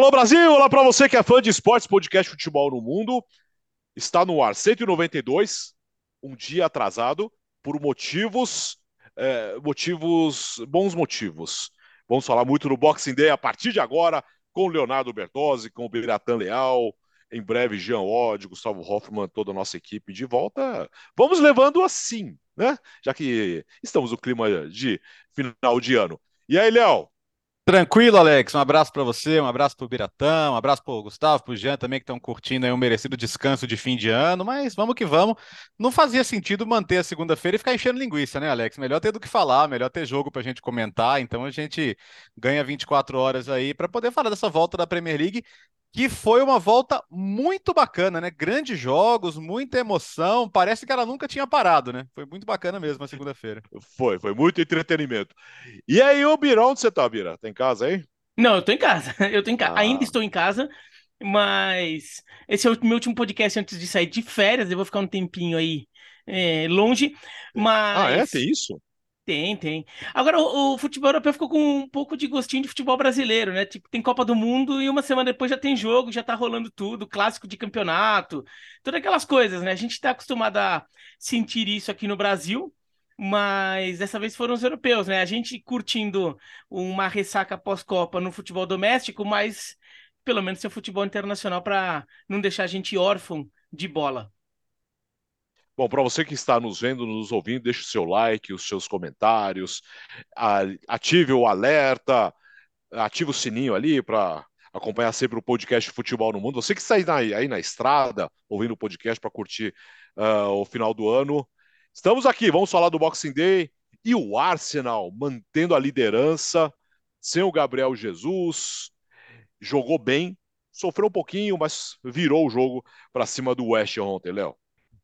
Alô Brasil, olá para você que é fã de esportes, podcast Futebol no Mundo. Está no ar 192, um dia atrasado, por motivos, é, motivos, bons motivos. Vamos falar muito no Boxing Day a partir de agora, com Leonardo Bertozzi, com o Biratan Leal, em breve Jean Odd, Gustavo Hoffman, toda a nossa equipe de volta. Vamos levando assim, né? Já que estamos no clima de final de ano. E aí, Léo, Tranquilo, Alex. Um abraço para você, um abraço para o Biratão, um abraço para o Gustavo, para o Jean também, que estão curtindo aí um merecido descanso de fim de ano, mas vamos que vamos. Não fazia sentido manter a segunda-feira e ficar enchendo linguiça, né, Alex? Melhor ter do que falar, melhor ter jogo para a gente comentar, então a gente ganha 24 horas aí para poder falar dessa volta da Premier League que foi uma volta muito bacana, né? Grandes jogos, muita emoção. Parece que ela nunca tinha parado, né? Foi muito bacana mesmo a segunda-feira. Foi, foi muito entretenimento. E aí, ô Bira, onde você tá, Bira? Tá em casa aí? Não, eu tô em casa. Eu tô em casa. Ah. Ainda estou em casa, mas esse é o meu último podcast antes de sair de férias. Eu vou ficar um tempinho aí é, longe. Mas. Ah, é? Tem isso? Tem, tem. Agora, o, o, futebol europeu ficou com um pouco de gostinho de futebol brasileiro, né? Tipo, tem Copa do Mundo e uma semana depois já tem jogo, já tá rolando tudo, clássico de campeonato, todas aquelas coisas, né? A gente tá acostumado a sentir isso aqui no Brasil, mas dessa vez foram os europeus, né? A gente curtindo uma ressaca pós-Copa no futebol doméstico, mas pelo menos seu futebol internacional para não deixar a gente órfão de bola. Bom, para você que está nos vendo, nos ouvindo, deixe o seu like, os seus comentários, ative o alerta, ative o sininho ali para acompanhar sempre o podcast Futebol no Mundo. Você que está aí na, aí na estrada, ouvindo o podcast para curtir uh, o final do ano, estamos aqui, vamos falar do Boxing Day e o Arsenal mantendo a liderança, sem o Gabriel Jesus, jogou bem, sofreu um pouquinho, mas virou o jogo para cima do West ontem, Léo.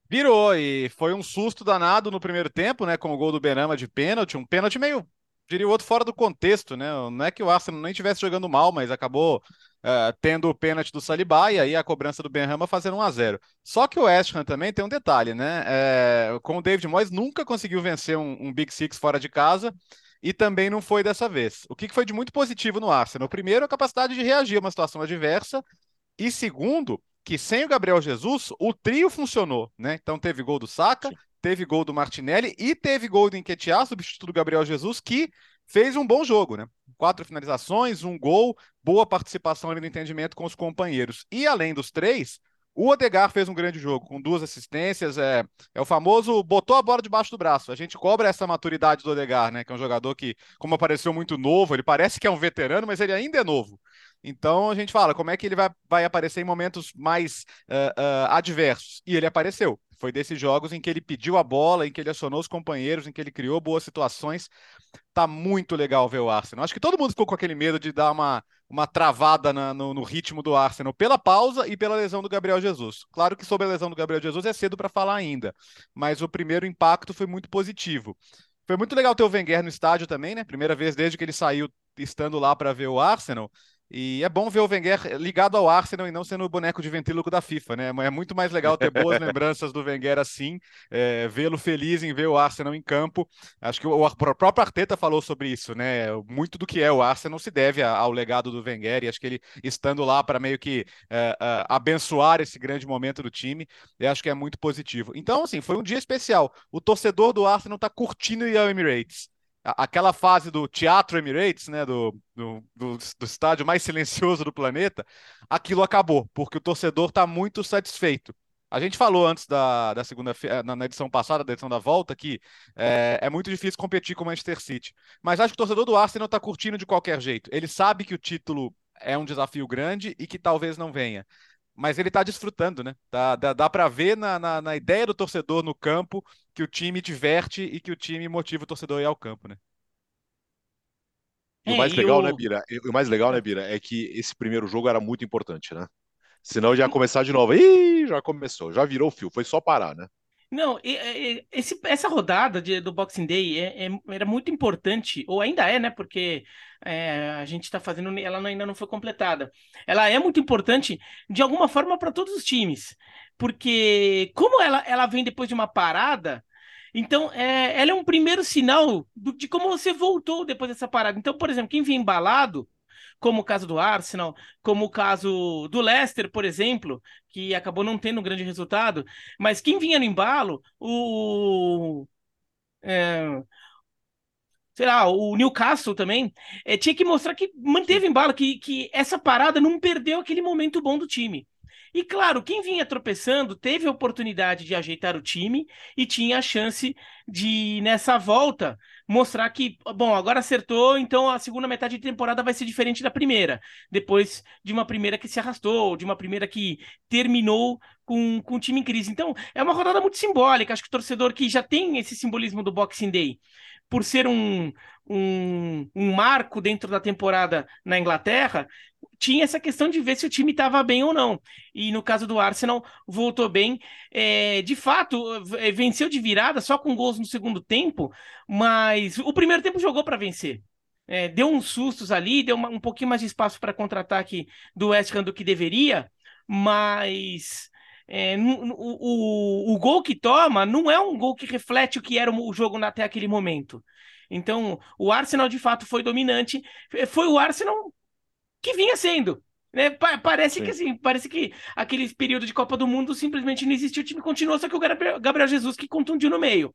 Virou e foi um susto danado no primeiro tempo, né? Com o gol do Benama de pênalti, um pênalti meio, diria o outro, fora do contexto, né? Não é que o Arsenal nem estivesse jogando mal, mas acabou uh, tendo o pênalti do Saliba e aí a cobrança do Benrama fazendo 1 a 0 Só que o West Ham também tem um detalhe, né? É, com o David Moyes nunca conseguiu vencer um, um Big Six fora de casa e também não foi dessa vez. O que foi de muito positivo no Arsenal? Primeiro, a capacidade de reagir a uma situação adversa e segundo, que sem o Gabriel Jesus, o trio funcionou, né? Então teve gol do Saka, teve gol do Martinelli e teve gol do Enquetear, substituto do Gabriel Jesus, que fez um bom jogo, né? Quatro finalizações, um gol, boa participação ali no entendimento com os companheiros. E além dos três, o Odegar fez um grande jogo, com duas assistências. É, é o famoso botou a bola debaixo do braço. A gente cobra essa maturidade do Odegar, né? Que é um jogador que, como apareceu muito novo, ele parece que é um veterano, mas ele ainda é novo. Então a gente fala como é que ele vai, vai aparecer em momentos mais uh, uh, adversos. E ele apareceu. Foi desses jogos em que ele pediu a bola, em que ele acionou os companheiros, em que ele criou boas situações. Tá muito legal ver o Arsenal. Acho que todo mundo ficou com aquele medo de dar uma, uma travada na, no, no, ritmo do Arsenal pela pausa e pela lesão do Gabriel Jesus. Claro que sobre a lesão do Gabriel Jesus é cedo para falar ainda, mas o primeiro impacto foi muito positivo. Foi muito legal ter o Wenger no estádio também, né? Primeira vez desde que ele saiu estando lá para ver o Arsenal. E é bom ver o Wenger ligado ao Arsenal e não sendo o boneco de ventríloco da FIFA, né? É muito mais legal ter boas lembranças do Wenger assim, é, vê-lo feliz em ver o Arsenal em campo. Acho que o, o, próprio Arteta falou sobre isso, né? Muito do que é o Arsenal se deve ao legado do Wenger e acho que ele estando lá para meio que é, é, abençoar esse grande momento do time, eu acho que é muito positivo. Então, assim, foi um dia especial. O torcedor do Arsenal está curtindo ao Emirates aquela fase do Teatro Emirates, né, do, do, do, do, estádio mais silencioso do planeta, aquilo acabou, porque o torcedor está muito satisfeito. A gente falou antes da, da segunda na, na edição passada, da edição da volta, que é, é, muito difícil competir com o Manchester City. Mas acho que o torcedor do Arsenal está curtindo de qualquer jeito. Ele sabe que o título é um desafio grande e que talvez não venha mas ele está desfrutando, né? Tá, dá dá para ver na, na, na, ideia do torcedor no campo que o time diverte e que o time motiva o torcedor a ir ao campo, né? E o mais é, legal, eu... né, Bira? O mais legal, né, Bira, é que esse primeiro jogo era muito importante, né? Senão já ia começar de novo. Ih, já começou, já virou o fio, foi só parar, né? Não, esse, essa rodada de, do Boxing Day é, é, era muito importante, ou ainda é, né? Porque é, a gente está fazendo, ela ainda não foi completada. Ela é muito importante de alguma forma para todos os times, porque como ela, ela vem depois de uma parada, então é, ela é um primeiro sinal do, de como você voltou depois dessa parada. Então, por exemplo, quem vem embalado como o caso do Arsenal, como o caso do Leicester, por exemplo, que acabou não tendo um grande resultado. Mas quem vinha no embalo, o. É, sei lá, o Newcastle também, é, tinha que mostrar que manteve embalo, que, que essa parada não perdeu aquele momento bom do time. E claro, quem vinha tropeçando teve a oportunidade de ajeitar o time e tinha a chance de, nessa volta, mostrar que, bom, agora acertou, então a segunda metade de temporada vai ser diferente da primeira. Depois de uma primeira que se arrastou, de uma primeira que terminou com, com o time em crise. Então, é uma rodada muito simbólica. Acho que o torcedor que já tem esse simbolismo do Boxing Day por ser um, um, um marco dentro da temporada na Inglaterra, tinha essa questão de ver se o time estava bem ou não. E no caso do Arsenal, voltou bem. É, de fato, é, venceu de virada, só com gols no segundo tempo, mas o primeiro tempo jogou para vencer. É, deu uns sustos ali, deu uma, um pouquinho mais de espaço para contra-ataque do West Ham do que deveria, mas é, o, o, o, gol que toma não é um gol que reflete o que era o jogo até aquele momento. Então, o Arsenal de fato foi dominante. Foi o Arsenal que vinha sendo. Né? Parece Sim. que assim, parece que aquele período de Copa do Mundo simplesmente não existiu, o time continuou, só que o Gabriel Jesus que contundiu no meio.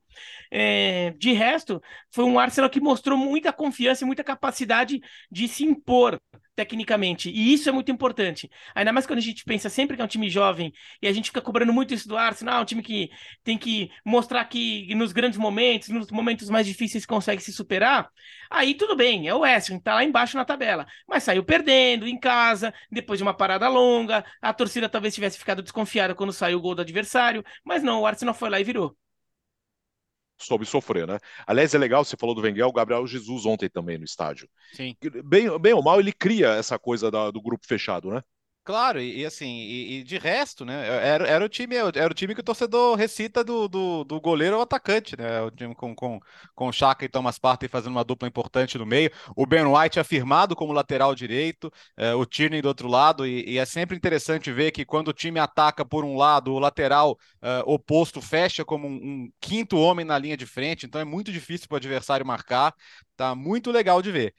É, de resto, foi um Arsenal que mostrou muita confiança e muita capacidade de se impor tecnicamente. E isso é muito importante. Ainda mais quando a gente pensa sempre que é um time jovem e a gente fica cobrando muito isso do Arsenal, é um time que tem que mostrar que nos grandes momentos, nos momentos mais difíceis consegue se superar. Aí tudo bem, é o West tá lá embaixo na tabela. Mas saiu perdendo em casa, depois de uma parada longa, a torcida talvez tivesse ficado desconfiada quando saiu o gol do adversário, mas não, o Arsenal foi lá e virou soube sofrer, né? Aliás, é legal, você falou do Wenger, o Gabriel Jesus ontem também no estádio. Sim. Bem, bem ou mal, ele cria essa coisa da, do grupo fechado, né? Claro, e, e assim, e, e, de resto, né? Era, era, o time, era o time que o torcedor recita do, do, do goleiro ao atacante, né? O time com, com, com o Chaka e Thomas Partey fazendo uma dupla importante no meio. O Ben White afirmado como lateral direito, é, o Tierney do outro lado, e, e, é sempre interessante ver que quando o time ataca por um lado, o lateral é, oposto fecha como um, um quinto homem na linha de frente, então é muito difícil para o adversário marcar. Tá muito legal de ver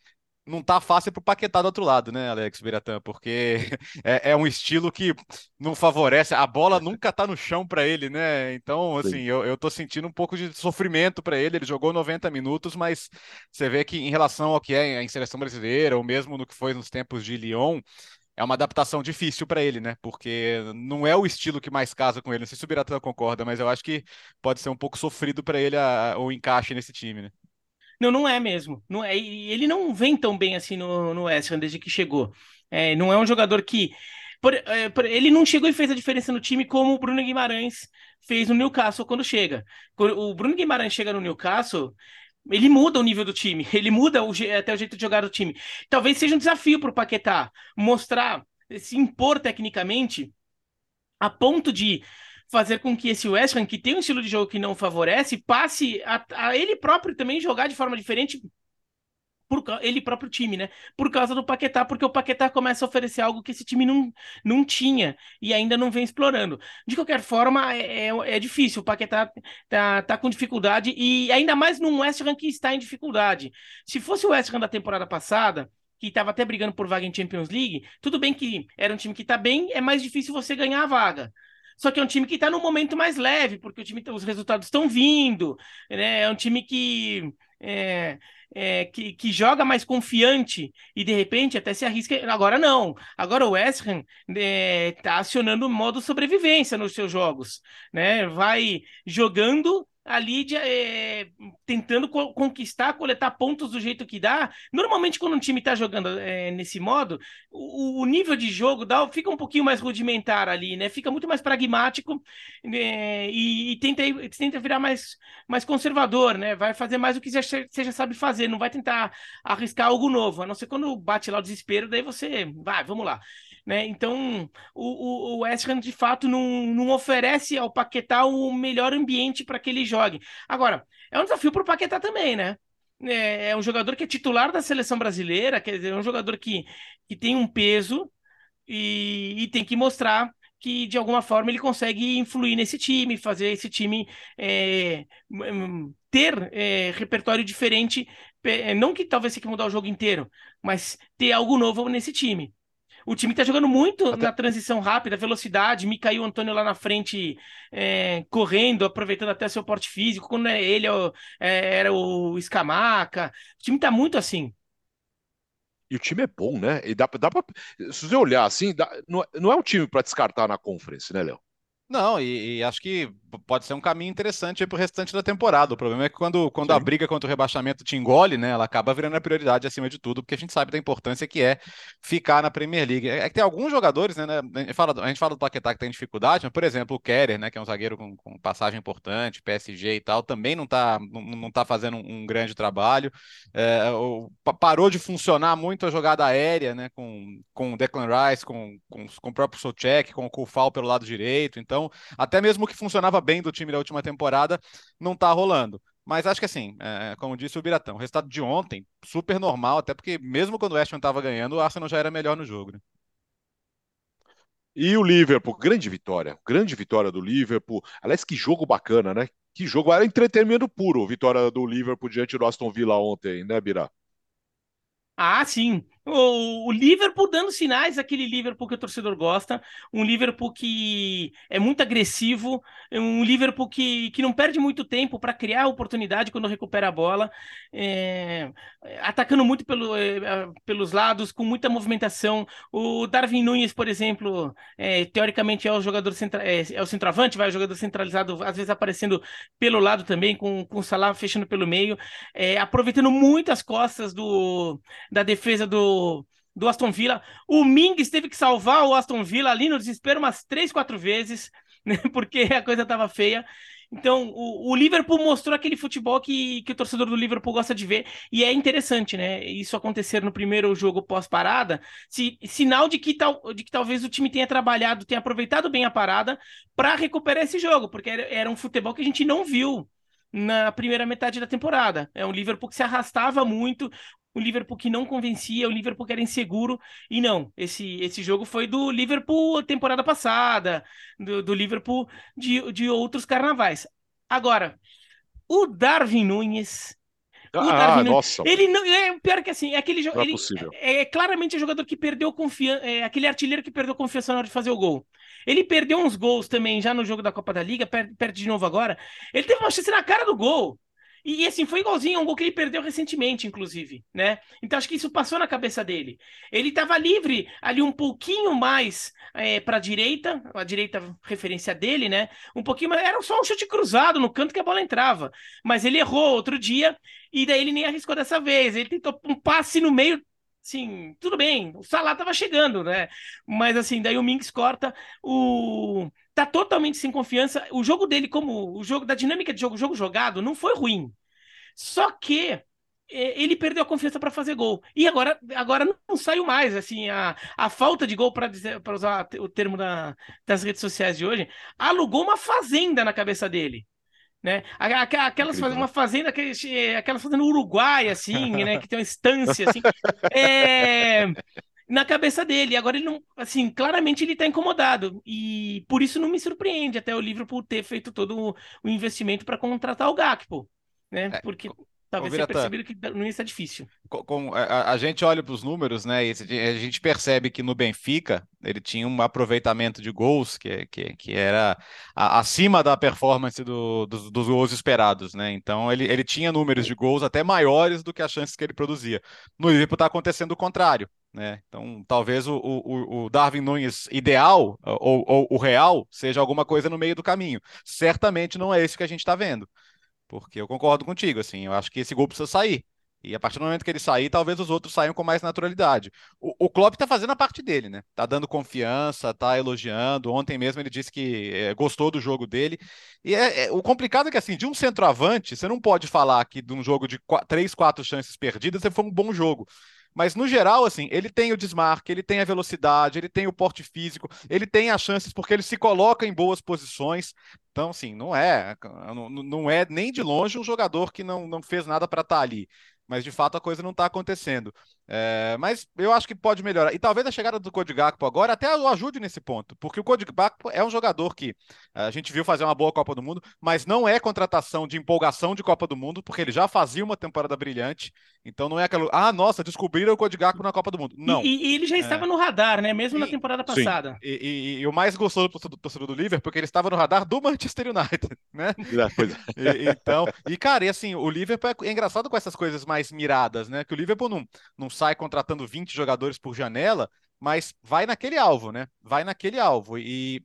não tá fácil pro Paquetá do outro lado, né, Alex Biratã? Porque é, é, um estilo que não favorece, a bola nunca tá no chão para ele, né? Então, assim, eu, eu tô sentindo um pouco de sofrimento para ele. Ele jogou 90 minutos, mas você vê que em relação ao que é em seleção brasileira, ou mesmo no que foi nos tempos de Lyon, é uma adaptação difícil para ele, né? Porque não é o estilo que mais casa com ele. Não sei se o Biratã concorda, mas eu acho que pode ser um pouco sofrido para ele a, a, o encaixe nesse time, né? Não, não é mesmo. Não é. Ele não vem tão bem assim no, no West Ham desde que chegou. É, não é um jogador que. Por, é, por, ele não chegou e fez a diferença no time como o Bruno Guimarães fez no Newcastle quando chega. Quando o Bruno Guimarães chega no Newcastle, ele muda o nível do time, ele muda o, até o jeito de jogar do time. Talvez seja um desafio para o Paquetá mostrar, se impor tecnicamente, a ponto de fazer com que esse West Ham, que tem um estilo de jogo que não favorece, passe a, a ele próprio também jogar de forma diferente por ele próprio time, né? Por causa do Paquetá, porque o Paquetá começa a oferecer algo que esse time não, não tinha e ainda não vem explorando. De qualquer forma, é, é, é difícil. O Paquetá tá, tá com dificuldade e ainda mais num West Ham que está em dificuldade. Se fosse o West Ham da temporada passada, que estava até brigando por vaga em Champions League, tudo bem que era um time que está bem, é mais difícil você ganhar a vaga. Só que é um time que está no momento mais leve, porque o time, os resultados estão vindo, né? É um time que, é, é, que, que, joga mais confiante e de repente até se arrisca. Agora não. Agora o West Ham está é, tá acionando o modo sobrevivência nos seus jogos, né? Vai jogando ali de, é, tentando co conquistar, coletar pontos do jeito que dá. Normalmente, quando um time está jogando é, nesse modo, o, o, nível de jogo dá, fica um pouquinho mais rudimentar ali, né? Fica muito mais pragmático né? e, e, tenta, tenta virar mais, mais conservador, né? Vai fazer mais o que você já sabe fazer, não vai tentar arriscar algo novo, a não ser quando bate lá o desespero, daí você vai, vamos lá. Né? Então, o, o, West Ham de fato não, não oferece ao Paquetá o melhor ambiente para que ele jogue. Agora, é um desafio para o Paquetá também, né? É, é, um jogador que é titular da seleção brasileira, quer dizer, é um jogador que, que tem um peso e, e tem que mostrar que de alguma forma ele consegue influir nesse time, fazer esse time é, ter é, repertório diferente, não que talvez tenha que mudar o jogo inteiro, mas ter algo novo nesse time. O time tá jogando muito Até... na transição rápida, velocidade. Me caiu o Antônio lá na frente, é, correndo, aproveitando até seu porte físico. Quando é ele é, era o Escamaca. O time tá muito assim. E o time é bom, né? E dá, dá pra, se você olhar assim, dá, não, não é um time para descartar na conference, né, Léo? Não, e, e, acho que pode ser um caminho interessante para o restante da temporada. O problema é que quando, quando a briga contra o rebaixamento te engole, né, ela acaba virando a prioridade acima de tudo, porque a gente sabe da importância que é ficar na Premier League. É, é que tem alguns jogadores, né, né a, gente fala, a gente fala do Paquetá que tem dificuldade, mas, por exemplo, o Kerer, né, que é um zagueiro com, com passagem importante, PSG e tal, também não está não, não tá fazendo um, um grande trabalho. É, o, parou de funcionar muito a jogada aérea, né, com, com o Declan Rice, com, com, com o próprio Socek, com o Kufal pelo lado direito. Então, até mesmo o que funcionava bem do time da última temporada não está rolando. Mas acho que assim, é, como disse o Biratão, o resultado de ontem, super normal, até porque mesmo quando o West Ham estava ganhando, o Arsenal já era melhor no jogo. Né? E o Liverpool, grande vitória, grande vitória do Liverpool. Aliás, que jogo bacana, né? Que jogo, era entretenimento puro, vitória do Liverpool diante do Aston Villa ontem, né, Bira? Ah, sim. O, o, Liverpool dando sinais, aquele Liverpool que o torcedor gosta, um Liverpool que é muito agressivo, um Liverpool que, que não perde muito tempo para criar oportunidade quando recupera a bola, é, atacando muito pelo, é, pelos lados, com muita movimentação. O Darwin Nunes, por exemplo, é, teoricamente é o jogador centra, é, o centroavante, vai o jogador centralizado, às vezes aparecendo pelo lado também, com, com o Salah fechando pelo meio, aproveitando muito as costas do, da defesa do do, Aston Villa. O Mings teve que salvar o Aston Villa ali no desespero umas três, quatro vezes, né, porque a coisa estava feia. Então, o, o, Liverpool mostrou aquele futebol que, que o torcedor do Liverpool gosta de ver, e é interessante, né? Isso acontecer no primeiro jogo pós-parada, si, sinal de que, tal, de que talvez o time tenha trabalhado, tenha aproveitado bem a parada para recuperar esse jogo, porque era, era um futebol que a gente não viu na primeira metade da temporada. É um Liverpool que se arrastava muito, o Liverpool que não convencia, o Liverpool que era inseguro. E não, esse, esse jogo foi do Liverpool temporada passada, do, do Liverpool de, de outros carnavais. Agora, o Darwin Nunes. O ah, Darwin nossa. Ele não. É pior que assim, é aquele jogo. É, é, é, claramente o jogador que perdeu confiança. É aquele artilheiro que perdeu confiança na hora de fazer o gol. Ele perdeu uns gols também já no jogo da Copa da Liga, perde, perde de novo agora. Ele teve uma chance na cara do gol. E, assim, foi igualzinho um gol que ele perdeu recentemente, inclusive, né? Então acho que isso passou na cabeça dele. Ele estava livre ali um pouquinho mais é, para a direita, a direita referência dele, né? Um pouquinho mais, era só um chute cruzado no canto que a bola entrava. Mas ele errou outro dia e daí ele nem arriscou dessa vez. Ele tentou um passe no meio, Sim, tudo bem, o Salah tava chegando, né? Mas assim, daí o Minks corta, o tá totalmente sem confiança. O jogo dele, como o jogo da dinâmica de jogo, jogo jogado, não foi ruim. Só que é, ele perdeu a confiança para fazer gol. E agora, agora não saiu mais. Assim, a, a falta de gol, para usar o termo da, das redes sociais de hoje, alugou uma fazenda na cabeça dele né? Aquelas fazendo uma fazenda, aquelas fazendo Uruguai, assim, né? Que tem uma estância, assim, é... na cabeça dele. Agora ele não, assim, claramente ele está incomodado e por isso não me surpreende até o Liverpool ter feito todo o investimento para contratar o Gakpo, né? É, Porque Talvez tenha percebido que não ser difícil. Com, com a, a, gente olha para os números, né? E a gente percebe que no Benfica ele tinha um aproveitamento de gols que, que, que era acima da performance do, dos, dos, gols esperados, né? Então ele, ele tinha números de gols até maiores do que as chances que ele produzia. No Liverpool está acontecendo o contrário. Né? Então, talvez o, o, o Darwin Nunes ideal ou, ou o real seja alguma coisa no meio do caminho. Certamente não é isso que a gente está vendo. Porque eu concordo contigo, assim, eu acho que esse gol precisa sair. E a partir do momento que ele sair, talvez os outros saiam com mais naturalidade. O, o Klopp tá fazendo a parte dele, né? Tá dando confiança, tá elogiando. Ontem mesmo ele disse que é, gostou do jogo dele. E é, é, o complicado é que, assim, de um centroavante, você não pode falar que de um jogo de três, quatro chances perdidas, você foi um bom jogo. Mas no geral, assim, ele tem o desmarque, ele tem a velocidade, ele tem o porte físico, ele tem as chances porque ele se coloca em boas posições. Então, assim, não é, não, não é nem de longe um jogador que não, não fez nada para estar tá ali. mas de fato a coisa não está acontecendo. É, mas eu acho que pode melhorar. E talvez a chegada do Cody Gakpo agora até o ajude nesse ponto, porque o Cody Gakpo é um jogador que a gente viu fazer uma boa Copa do Mundo, mas não é contratação de empolgação de Copa do Mundo, porque ele já fazia uma temporada brilhante. Então não é aquela, ah, nossa, descobriram o Cody Gakpo na Copa do Mundo. Não. E, e ele já estava é. no radar, né? Mesmo e, na temporada passada. E, e, e, o mais gostoso do torcedor do Liverpool, porque ele estava no radar do Manchester United, né? É, então, e cara, e assim, o Liverpool é, é engraçado com essas coisas mais miradas, né? Que o Liverpool não, não sai contratando 20 jogadores por janela, mas vai naquele alvo, né? Vai naquele alvo. E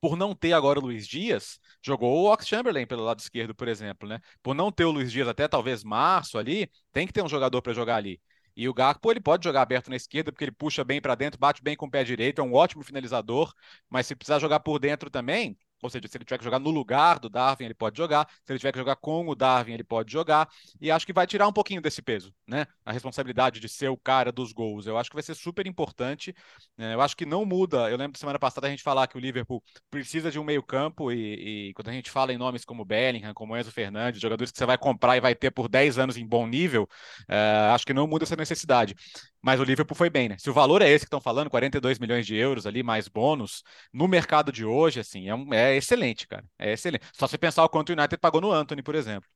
por não ter agora o Luiz Dias, jogou o Ox Chamberlain pelo lado esquerdo, por exemplo, né? Por não ter o Luiz Dias até talvez março ali, tem que ter um jogador para jogar ali. E o Gakpo ele pode jogar aberto na esquerda porque ele puxa bem para dentro, bate bem com o pé direito, é um ótimo finalizador, mas se precisar jogar por dentro também, ou seja, se ele tiver que jogar no lugar do Darwin, ele pode jogar. Se ele tiver que jogar com o Darwin, ele pode jogar. E acho que vai tirar um pouquinho desse peso, né? A responsabilidade de ser o cara dos gols. Eu acho que vai ser super importante. É, eu acho que não muda. Eu lembro semana passada a gente falar que o Liverpool precisa de um meio-campo. E, e, quando a gente fala em nomes como Bellingham, como Enzo Fernandes, jogadores que você vai comprar e vai ter por 10 anos em bom nível, é, acho que não muda essa necessidade. Mas o Liverpool foi bem, né? Se o valor é esse que estão falando, 42 milhões de euros ali, mais bônus, no mercado de hoje, assim, é, um, é excelente, cara. É excelente. Só você pensar o quanto o United pagou no Anthony, por exemplo.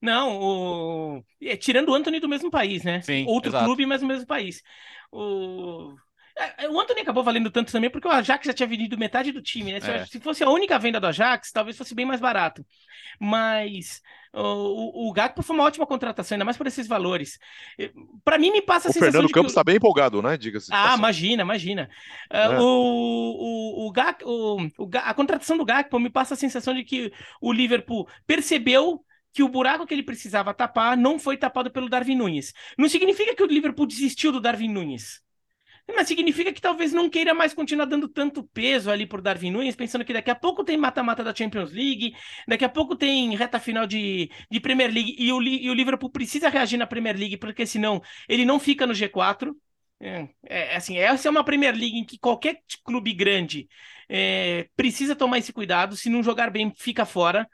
Não, o... É, tirando o Anthony do mesmo país, né? Sim, Outro exato. clube, mas no mesmo país. O... É, é, o Anthony acabou valendo tanto também porque o Ajax já tinha vendido metade do time, né? É. Se fosse a única venda do Ajax, talvez fosse bem mais barato. Mas o, o Gakpo foi uma ótima contratação, ainda mais por esses valores. Para mim, me passa a o sensação. O Fernando Campos está bem empolgado, né? Diga-se. Ah, imagina, imagina. É. Uh, o, o, o, Gak, o, o, a contratação do Gakpo me passa a sensação de que o Liverpool percebeu que o buraco que ele precisava tapar não foi tapado pelo Darwin Nunes. Não significa que o Liverpool desistiu do Darwin Nunes. Mas significa que talvez não queira mais continuar dando tanto peso ali por Darwin Nunes, pensando que daqui a pouco tem mata-mata da Champions League, daqui a pouco tem reta final de, de Premier League e o, e o Liverpool precisa reagir na Premier League, porque senão ele não fica no G4. É, é, assim, essa é uma Premier League em que qualquer clube grande é, precisa tomar esse cuidado. Se não jogar bem, fica fora.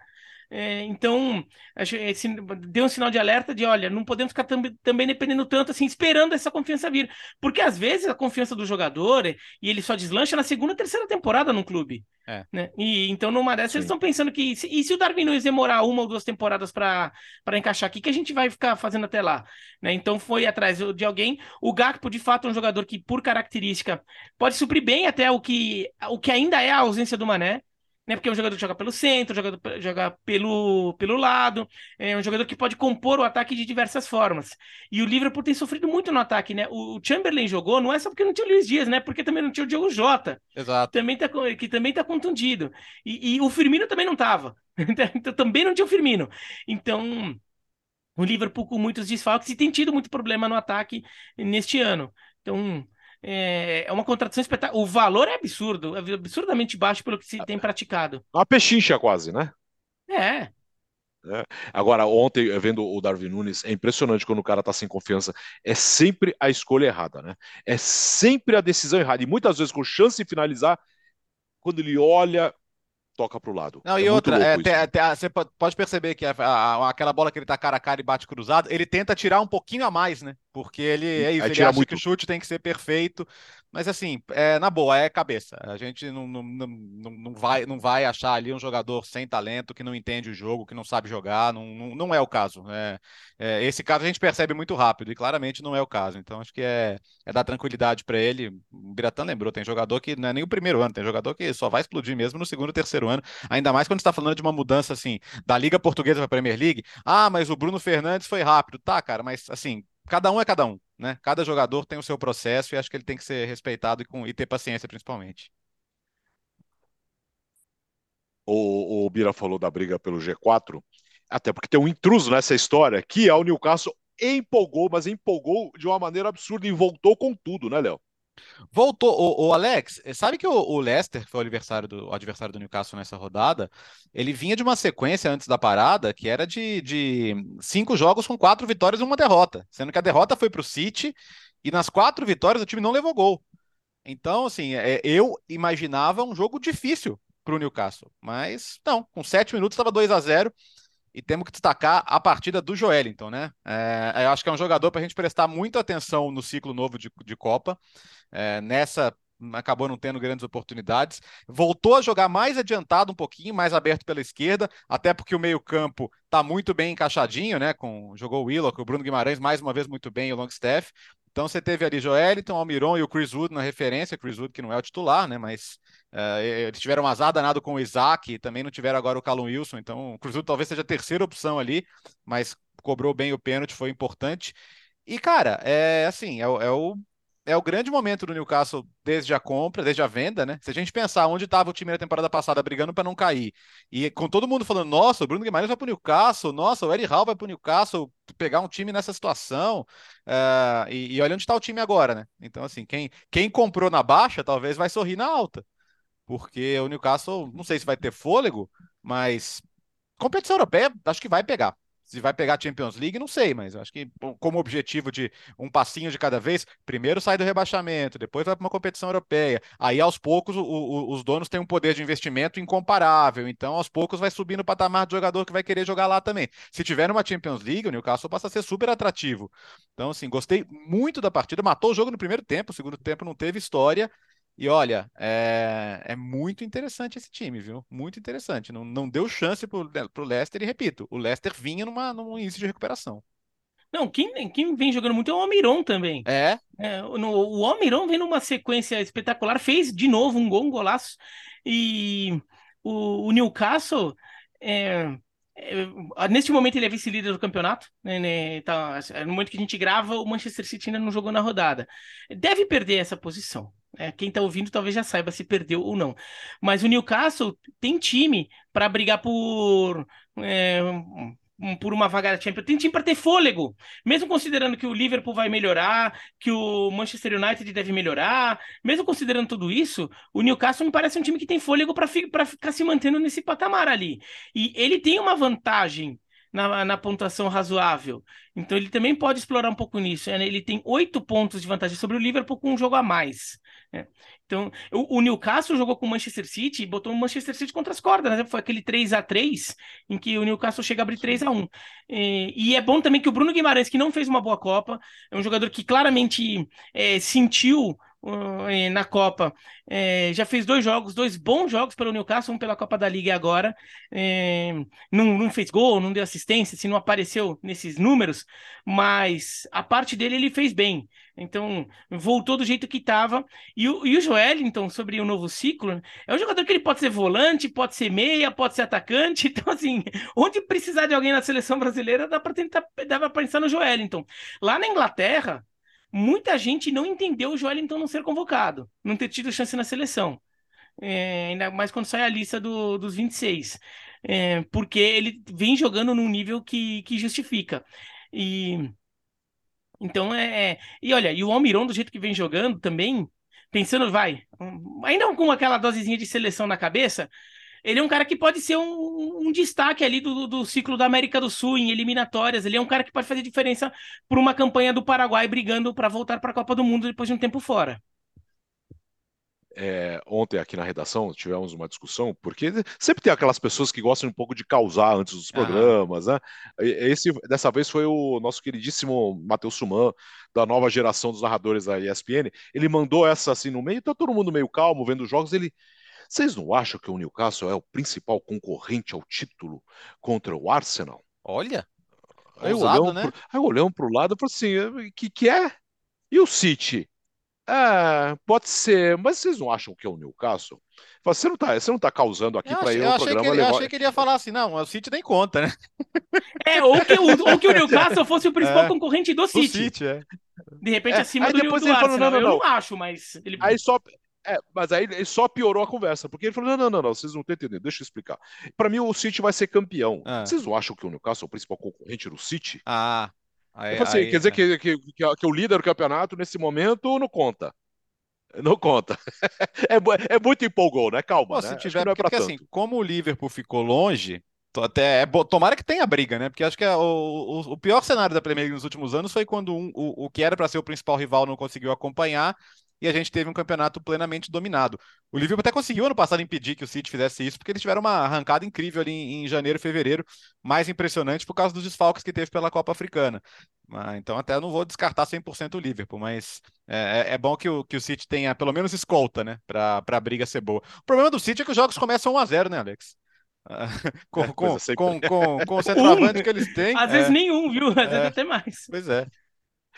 É, então, esse, deu um sinal de alerta de, olha, não podemos ficar tam, também dependendo tanto, assim, esperando essa confiança vir. Porque às vezes a confiança do jogador, e ele só deslancha na segunda, terceira temporada no clube. É. Né? E então, numa dessas, eles estão pensando que, e se o Darwin Nunes demorar uma ou duas temporadas para encaixar aqui, que a gente vai ficar fazendo até lá? Né? Então, foi atrás de alguém. O Gakpo, de fato, é um jogador que, por característica, pode suprir bem até o que, o que ainda é a ausência do Mané né? Porque é um jogador que joga pelo centro, joga, joga pelo, pelo lado, é um jogador que pode compor o ataque de diversas formas. E o Liverpool tem sofrido muito no ataque, né? O Chamberlain jogou, não é só porque não tinha o Luiz Dias, né? Porque também não tinha o Diogo Jota. Exato. Também tá, que também tá contundido. E, e o Firmino também não tava. então, também não tinha o Firmino. Então, o Liverpool com muitos desfalques e tem tido muito problema no ataque neste ano. Então, é, é uma contratação espetacular. O valor é absurdo, é absurdamente baixo pelo que se tem praticado. Uma pechincha quase, né? É. É. Agora, ontem, vendo o Darwin Nunes, é impressionante quando o cara tá sem confiança. É sempre a escolha errada, né? É sempre a decisão errada. E muitas vezes, com chance de finalizar, quando ele olha, toca para o lado. Não, é e outra, é, você pode perceber que a, a, aquela bola que ele tá cara a cara e bate cruzado, ele tenta tirar um pouquinho a mais, né? Porque ele é isso, ele acha muito... que o chute tem que ser perfeito. Mas assim, é, na boa, é cabeça. A gente não, não, não, não, vai, não vai achar ali um jogador sem talento, que não entende o jogo, que não sabe jogar. Não, não, não é o caso. É, é, esse caso a gente percebe muito rápido e claramente não é o caso. Então acho que é, é dar tranquilidade para ele. O Biratã lembrou: tem jogador que não é nem o primeiro ano, tem jogador que só vai explodir mesmo no segundo terceiro ano. Ainda mais quando está falando de uma mudança assim da Liga Portuguesa para a Premier League. Ah, mas o Bruno Fernandes foi rápido. Tá, cara, mas assim, cada um é cada um, né? Cada jogador tem o seu processo e acho que ele tem que ser respeitado e, com, e ter paciência, principalmente. O, o Bira falou da briga pelo G4, até porque tem um intruso nessa história, que é o Newcastle empolgou, mas empolgou de uma maneira absurda e voltou com tudo, né, Léo? Voltou. O, o, Alex, sabe que o, o Leicester, que foi o adversário, do, o adversário do Newcastle nessa rodada, ele vinha de uma sequência antes da parada que era de, de cinco jogos com quatro vitórias e uma derrota. Sendo que a derrota foi para o City e nas quatro vitórias o time não levou gol. Então, assim, é, eu imaginava um jogo difícil para o Newcastle. Mas não, com sete minutos estava 2 a 0 E temos que destacar a partida do Joelinton, né? É, eu acho que é um jogador para a gente prestar muita atenção no ciclo novo de, de Copa. É, nessa acabou não tendo grandes oportunidades. Voltou a jogar mais adiantado um pouquinho, mais aberto pela esquerda, até porque o meio-campo está muito bem encaixadinho, né? Com jogou o Willock, o Bruno Guimarães mais uma vez muito bem, o Longstaff. Então você teve ali Joeliton, Almiron e o Chris Wood na referência, Chris Wood que não é o titular, né? Mas uh, eles tiveram um azar danado com o Isaac, também não tiveram agora o Callum Wilson, então o Chris Wood talvez seja a terceira opção ali, mas cobrou bem o pênalti, foi importante. E, cara, é assim, é, é o é o grande momento do Newcastle desde a compra, desde a venda, né? Se a gente pensar onde estava o time na temporada passada brigando para não cair, e com todo mundo falando, nossa, o Bruno Guimarães vai para o Newcastle, nossa, o Eddie Hall vai para o Newcastle pegar um time nessa situação, uh, e, e, olha onde está o time agora, né? Então, assim, quem, quem comprou na baixa talvez vai sorrir na alta, porque o Newcastle, não sei se vai ter fôlego, mas competição europeia, acho que vai pegar. Se vai pegar a Champions League, não sei, mas acho que como objetivo de um passinho de cada vez, primeiro sai do rebaixamento, depois vai para uma competição europeia. Aí aos poucos o, o, os donos têm um poder de investimento incomparável, então aos poucos vai subindo o patamar do jogador que vai querer jogar lá também. Se tiver numa Champions League, o Newcastle passa a ser super atrativo. Então, assim, gostei muito da partida, matou o jogo no primeiro tempo, o segundo tempo não teve história. E olha, é, é, muito interessante esse time, viu? Muito interessante. Não, não deu chance pro, pro Leicester, e repito, o Leicester vinha numa, num início de recuperação. Não, quem, quem vem jogando muito é o Almiron também. É? é no, o Almiron vem numa sequência espetacular, fez de novo um gol, um golaço. E o, o Newcastle, é, é, neste momento ele é vice-líder do campeonato. Né, né, tá, no momento que a gente grava, o Manchester City ainda não jogou na rodada. Deve perder essa posição. É, quem está ouvindo talvez já saiba se perdeu ou não. Mas o Newcastle tem time para brigar por. É, por uma vaga da Champions. Tem time para ter fôlego, mesmo considerando que o Liverpool vai melhorar, que o Manchester United deve melhorar, mesmo considerando tudo isso, o Newcastle me parece um time que tem fôlego para fi ficar se mantendo nesse patamar ali. E ele tem uma vantagem na, na pontuação razoável. Então ele também pode explorar um pouco nisso. Né? Ele tem oito pontos de vantagem sobre o Liverpool com um jogo a mais. Né? Então, o, o, Newcastle jogou com o Manchester City e botou o Manchester City contra as cordas, né? Foi aquele 3 a 3 em que o Newcastle chega a abrir 3 a 1 e, e, é bom também que o Bruno Guimarães, que não fez uma boa Copa, é um jogador que claramente é, sentiu na Copa. É, já fez dois jogos, dois bons jogos pelo Newcastle, um pela Copa da Liga agora. É, não, não, fez gol, não deu assistência, se não apareceu nesses números, mas a parte dele ele fez bem. Então, voltou do jeito que estava. E o, e o Joel, então, sobre o novo ciclo, é um jogador que ele pode ser volante, pode ser meia, pode ser atacante. Então, assim, onde precisar de alguém na seleção brasileira, dá para tentar, dá para pensar no Joel. Então, lá na Inglaterra, muita gente não entendeu o Joelinton não ser convocado, não ter tido chance na seleção. É, ainda mais quando sai a lista do, dos 26. É, porque ele vem jogando num nível que, que justifica. E então é, é. E olha, e o Almiron, do jeito que vem jogando também, pensando, vai, ainda com aquela dosezinha de seleção na cabeça, ele é um cara que pode ser um, um destaque ali do, do, ciclo da América do Sul em eliminatórias. Ele é um cara que pode fazer diferença por uma campanha do Paraguai brigando para voltar para a Copa do Mundo depois de um tempo fora. É, ontem aqui na redação tivemos uma discussão, porque sempre tem aquelas pessoas que gostam um pouco de causar antes dos programas, né? Esse, dessa vez foi o nosso queridíssimo Matheus Suman, da nova geração dos narradores da ESPN. Ele mandou essa assim no meio, tá todo mundo meio calmo vendo os jogos. Ele, vocês não acham que o Newcastle é o principal concorrente ao título contra o Arsenal? Olha, aí olhamos né? aí olhamos para o lado e falamos assim, que que é? E o City? É, pode ser, mas vocês não acham que é o Newcastle? Você não está você não tá causando aqui para ir o programa que ele, levar... Eu achei que ele ia falar assim, não, o City nem conta, né? É, ou que o, ou que o Newcastle fosse o principal é, concorrente do City. City é. De repente, é, acima do, depois do ele Arsenal. Falou, não, não, não. Eu não acho, mas... Ele... Aí só, é, mas aí ele só piorou a conversa, porque ele falou: não, não, não, não vocês não estão entendendo, deixa eu explicar. Para mim, o City vai ser campeão. Ah. Vocês não acham que o Newcastle é o principal concorrente do City? Ah. Aí, assim, aí, quer dizer é. que, que, que, que, o líder do campeonato, nesse momento, não conta. Não conta. É, é muito empolgou, né? Calma. Pô, né? Se tiver, é porque, assim, como o Liverpool ficou longe, até é, tomara que tenha briga, né? Porque acho que é o, o, o, pior cenário da Premier League nos últimos anos foi quando um, o, o que era para ser o principal rival não conseguiu acompanhar e a gente teve um campeonato plenamente dominado. O Liverpool até conseguiu ano passado impedir que o City fizesse isso, porque eles tiveram uma arrancada incrível ali em, em janeiro e fevereiro, mais impressionante por causa dos desfalques que teve pela Copa Africana. Ah, então até não vou descartar 100% o Liverpool, mas é, é, é, bom que o, que o City tenha pelo menos escolta, né, para a briga ser boa. O problema do City é que os jogos começam 1 a 0 né, Alex? com, é, com, com, com, com, o centroavante que eles têm. Às é. vezes nenhum, viu? Às vezes é. até mais. Pois é.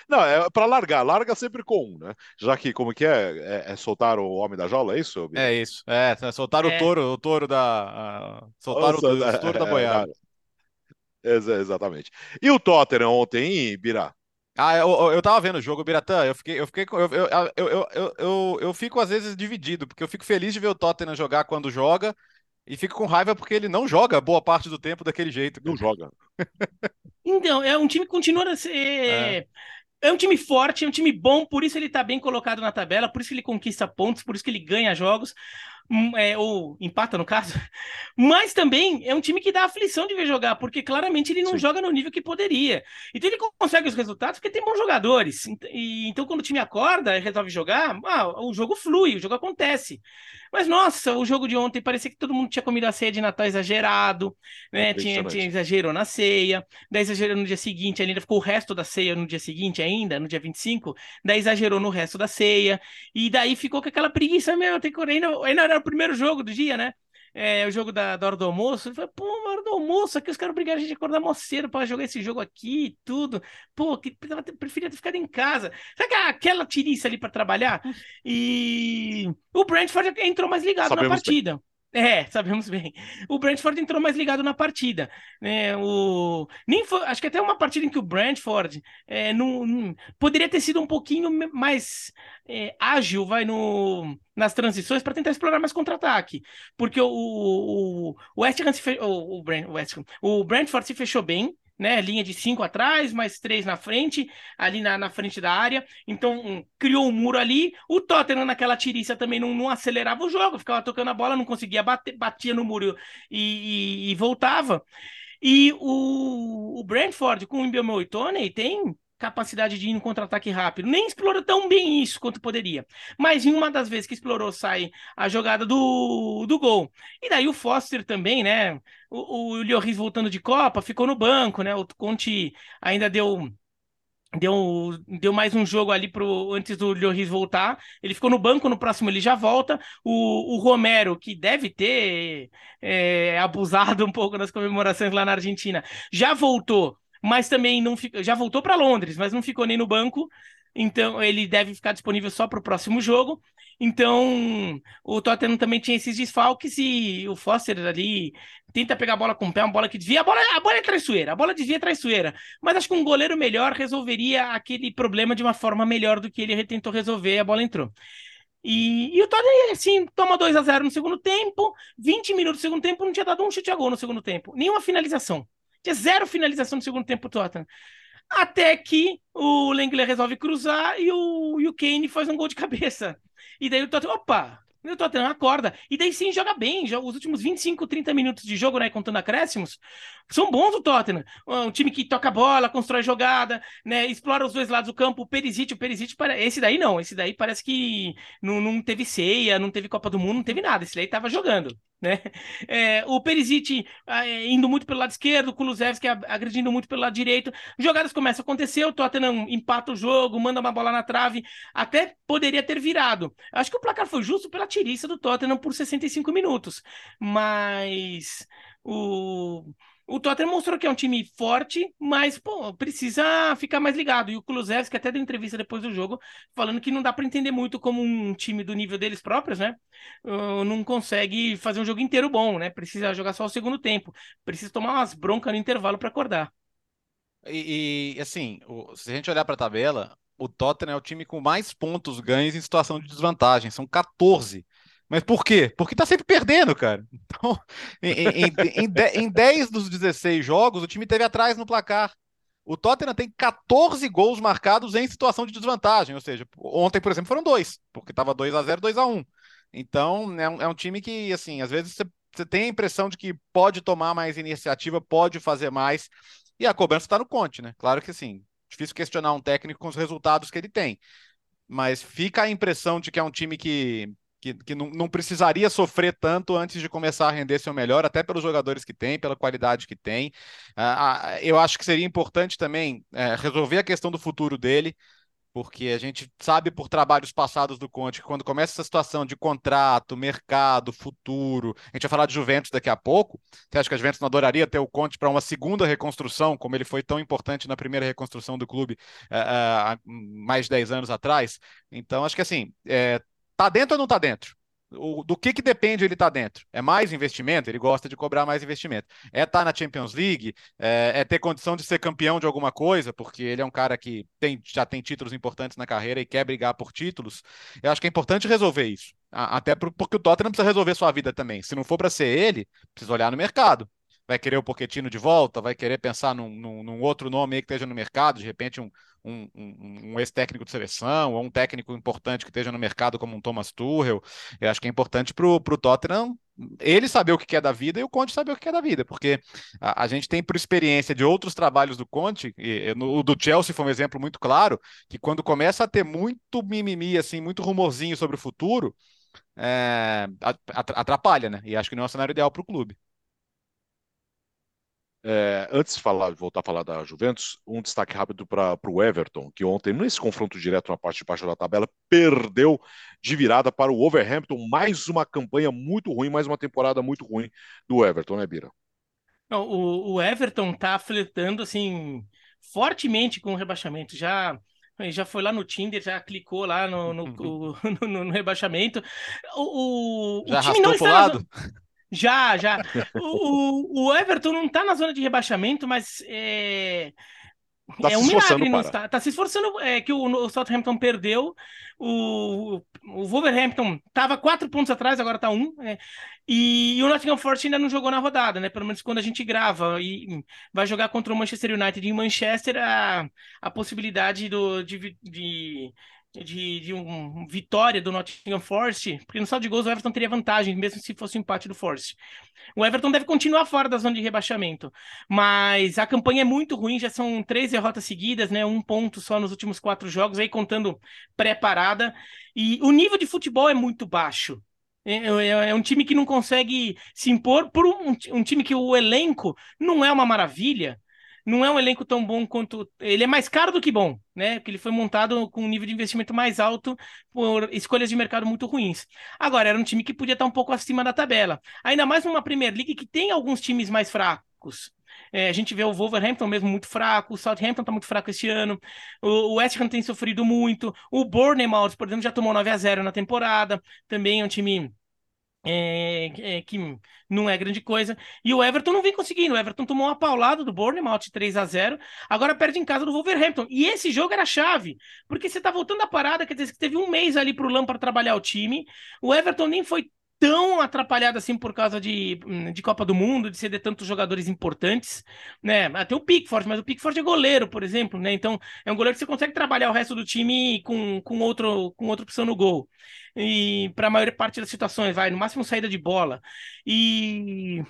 Não, é para largar, larga sempre com um, né? Já que, como que é? É, é soltar o homem da jaula, é isso? É isso, é, soltar o touro, o touro da. Uh, soltar Nossa, o, o touro da boiada. exatamente. E o Tottenham ontem, Birá? Ah, eu, eu tava vendo o jogo, Biratã, eu fiquei, eu fiquei, eu, eu, eu, eu, eu, eu, fico às vezes dividido, porque eu fico feliz de ver o Tottenham jogar quando joga, e fico com raiva porque ele não joga boa parte do tempo daquele jeito. Não joga. Então, é um time que continua a ser... É. É um time forte, é um time bom, por isso ele tá bem colocado na tabela, por isso ele conquista pontos, por isso que ele ganha jogos. Hum, é, ou empata no caso, mas também é um time que dá aflição de ver jogar, porque claramente ele não Sim. joga no nível que poderia. Então ele consegue os resultados porque tem bons jogadores. E, então quando o time acorda e resolve jogar, ah, o jogo flui, o jogo acontece. Mas nossa, o jogo de ontem parecia que todo mundo tinha comido a ceia de Natal exagerado, né? Tinha, tinha exagerou na ceia, daí exagerou no dia seguinte, ainda ficou o resto da ceia no dia seguinte ainda, no dia 25, daí exagerou no resto da ceia, e daí ficou com aquela preguiça, meu, tem que ainda, ainda era o primeiro jogo do dia, né? É, o jogo da, da hora do almoço. Ele falou, pô, na hora do almoço, aqui os caras obrigaram a gente a acordar mó cedo pra jogar esse jogo aqui e tudo. Pô, que preferia ter ficado em casa. Sabe aquela tiriça ali para trabalhar? E o Brentford entrou mais ligado Sabemos na partida. Bem. É, sabemos bem. O Brentford entrou mais ligado na partida. Né? O... Nem foi... Acho que até uma partida em que o Brentford é, não... poderia ter sido um pouquinho mais é, ágil vai no... nas transições para tentar explorar mais contra-ataque. Porque o, o, o West Ham se o, o, o Brentford se fechou bem né? Linha de cinco atrás, mais três na frente, ali na, na frente da área. Então, um, criou um muro ali. O Tottenham, naquela tiriça, também não, não, acelerava o jogo, ficava tocando a bola, não conseguia bater, batia no muro e, e, e voltava. E o, o Brentford, com o Mbembe e Tony, tem capacidade de ir no contra-ataque rápido. Nem explorou tão bem isso quanto poderia. Mas em uma das vezes que explorou, sai a jogada do, do gol. E daí o Foster também, né? O, o Lloris voltando de Copa, ficou no banco, né? O Conte ainda deu deu, deu mais um jogo ali pro, antes do Lloris voltar. Ele ficou no banco, no próximo ele já volta. O, o Romero, que deve ter é, abusado um pouco nas comemorações lá na Argentina, já voltou mas também não fica, já voltou para Londres, mas não ficou nem no banco. Então ele deve ficar disponível só para o próximo jogo. Então o Tottenham também tinha esses desfalques e o Foster ali tenta pegar a bola com o pé, uma bola que desvia. A bola, a bola é traiçoeira, a bola desvia é traiçoeira. Mas acho que um goleiro melhor resolveria aquele problema de uma forma melhor do que ele tentou resolver a bola entrou. E, e, o Tottenham, assim, toma 2 a 0 no segundo tempo, 20 minutos no segundo tempo, não tinha dado um chute a gol no segundo tempo, nenhuma finalização. Tinha zero finalização no segundo tempo Tottenham. Até que o Lenglet resolve cruzar e o, e o Kane faz um gol de cabeça. E daí o Tottenham, opa, o Tottenham acorda. E daí sim joga bem. Já os últimos 25, 30 minutos de jogo, né? Contando acréscimos, são bons o Tottenham. Um time que toca a bola, constrói jogada, né? Explora os dois lados do campo. O Perisic, o Perisic, esse daí não. Esse daí parece que não, não teve ceia, não teve Copa do Mundo, não teve nada. Esse daí tava jogando. Né? É, o Perisic é, indo muito pelo lado esquerdo, o Kulusevski agredindo muito pelo lado direito. Jogadas começam a acontecer, o Tottenham empata o jogo, manda uma bola na trave, até poderia ter virado. Acho que o placar foi justo pela tiriça do Tottenham por 65 minutos, mas o o Tottenham mostrou que é um time forte, mas pô, precisa ficar mais ligado. E o Kulusevski até deu entrevista depois do jogo, falando que não dá para entender muito como um time do nível deles próprios, né? Uh, não consegue fazer um jogo inteiro bom, né? Precisa jogar só o segundo tempo. Precisa tomar umas broncas no intervalo para acordar. E, e, assim, se a gente olhar para a tabela, o Tottenham é o time com mais pontos ganhos em situação de desvantagem. São 14. Mas por quê? Porque tá sempre perdendo, cara. Então, em, em, em, em 10 dos 16 jogos, o time teve atrás no placar. O Tottenham tem 14 gols marcados em situação de desvantagem, ou seja, ontem, por exemplo, foram dois, porque estava 2 a 0 2 a 1 Então, é um, é um time que, assim, às vezes você, você tem a impressão de que pode tomar mais iniciativa, pode fazer mais, e a cobrança está no Conte, né? Claro que, assim, difícil questionar um técnico com os resultados que ele tem. mas fica a impressão de que é um time que, que, que não, não, precisaria sofrer tanto antes de começar a render seu melhor, até pelos jogadores que tem, pela qualidade que tem. Uh, eu acho que seria importante também uh, resolver a questão do futuro dele porque a gente sabe por trabalhos passados do Conte que quando começa essa situação de contrato, mercado, futuro, a gente vai falar de Juventus daqui a pouco. Você acha que a Juventus não adoraria ter o Conte para uma segunda reconstrução, como ele foi tão importante na primeira reconstrução do clube uh, uh, há mais de 10 anos atrás? Então, acho que assim, é, tá dentro ou não tá dentro? o, do que, que depende ele tá dentro? É mais investimento? Ele gosta de cobrar mais investimento. É estar tá na Champions League? É, é, ter condição de ser campeão de alguma coisa? Porque ele é um cara que tem, já tem títulos importantes na carreira e quer brigar por títulos. Eu acho que é importante resolver isso. Até porque o Tottenham precisa resolver sua vida também. Se não for para ser ele, precisa olhar no mercado vai querer o Poquetino de volta, vai querer pensar num, num, num outro nome aí que esteja no mercado, de repente um, um, um, um ex-técnico de seleção, ou um técnico importante que esteja no mercado, como um Thomas Tuchel. Eu acho que é importante para o Tottenham ele saber o que é da vida e o Conte saber o que é da vida, porque a, a gente tem por experiência de outros trabalhos do Conte, e, no, o do Chelsea foi um exemplo muito claro, que quando começa a ter muito mimimi, assim, muito rumorzinho sobre o futuro, é, atrapalha, né? E acho que não é o cenário ideal para o clube. É, antes de falar, voltar a falar da Juventus, um destaque rápido para o Everton, que ontem, nesse confronto direto na parte de baixo da tabela, perdeu de virada para o Overhampton. Mais uma campanha muito ruim, mais uma temporada muito ruim do Everton, né, Bira? Não, o, o, Everton tá flertando assim fortemente com o rebaixamento. Já já foi lá no Tinder, já clicou lá no, no, no, no rebaixamento. O, o, já o time não está lado? Já, já. O, o Everton não tá na zona de rebaixamento, mas é, Tá é um milagre não está. Tá se esforçando. É que o, o Southampton perdeu. O, o Wolverhampton estava quatro pontos atrás, agora está um. É, e, e, o Nottingham Forest ainda não jogou na rodada, né? Pelo menos quando a gente grava. E vai jogar contra o Manchester United em Manchester. A, a possibilidade do, de, de de, de um, vitória do Nottingham Forest, porque no saldo de gols o Everton teria vantagem, mesmo se fosse um empate do Forest. O Everton deve continuar fora da zona de rebaixamento, mas a campanha é muito ruim, já são três derrotas seguidas, né? Um ponto só nos últimos quatro jogos, aí contando pré-parada, e o nível de futebol é muito baixo. É, é, é, um time que não consegue se impor por um, um time que o elenco não é uma maravilha, não é um elenco tão bom quanto. Ele é mais caro do que bom, né? Porque ele foi montado com um nível de investimento mais alto por escolhas de mercado muito ruins. Agora, era um time que podia estar um pouco acima da tabela. Ainda mais numa Premier League que tem alguns times mais fracos. É, a gente vê o Wolverhampton mesmo muito fraco, o Southampton está muito fraco este ano, o, West Ham tem sofrido muito, o Bournemouth, por exemplo, já tomou 9 a 0 na temporada, também é um time é, é, que não é grande coisa. E o Everton não vem conseguindo. O Everton tomou uma paulada do Bournemouth 3 a 0 agora perde em casa do Wolverhampton. E esse jogo era chave, porque você tá voltando a parada, quer dizer que teve um mês ali pro Lampard trabalhar o time. O Everton nem foi tão atrapalhado assim por causa de, hum, de Copa do Mundo, de ceder tantos jogadores importantes, né? Até o Pickford, mas o Pickford é goleiro, por exemplo, né? Então é um goleiro que você consegue trabalhar o resto do time com, com, outro, com outra opção no gol. E para a maior parte das situações, vai, no máximo saída de bola. E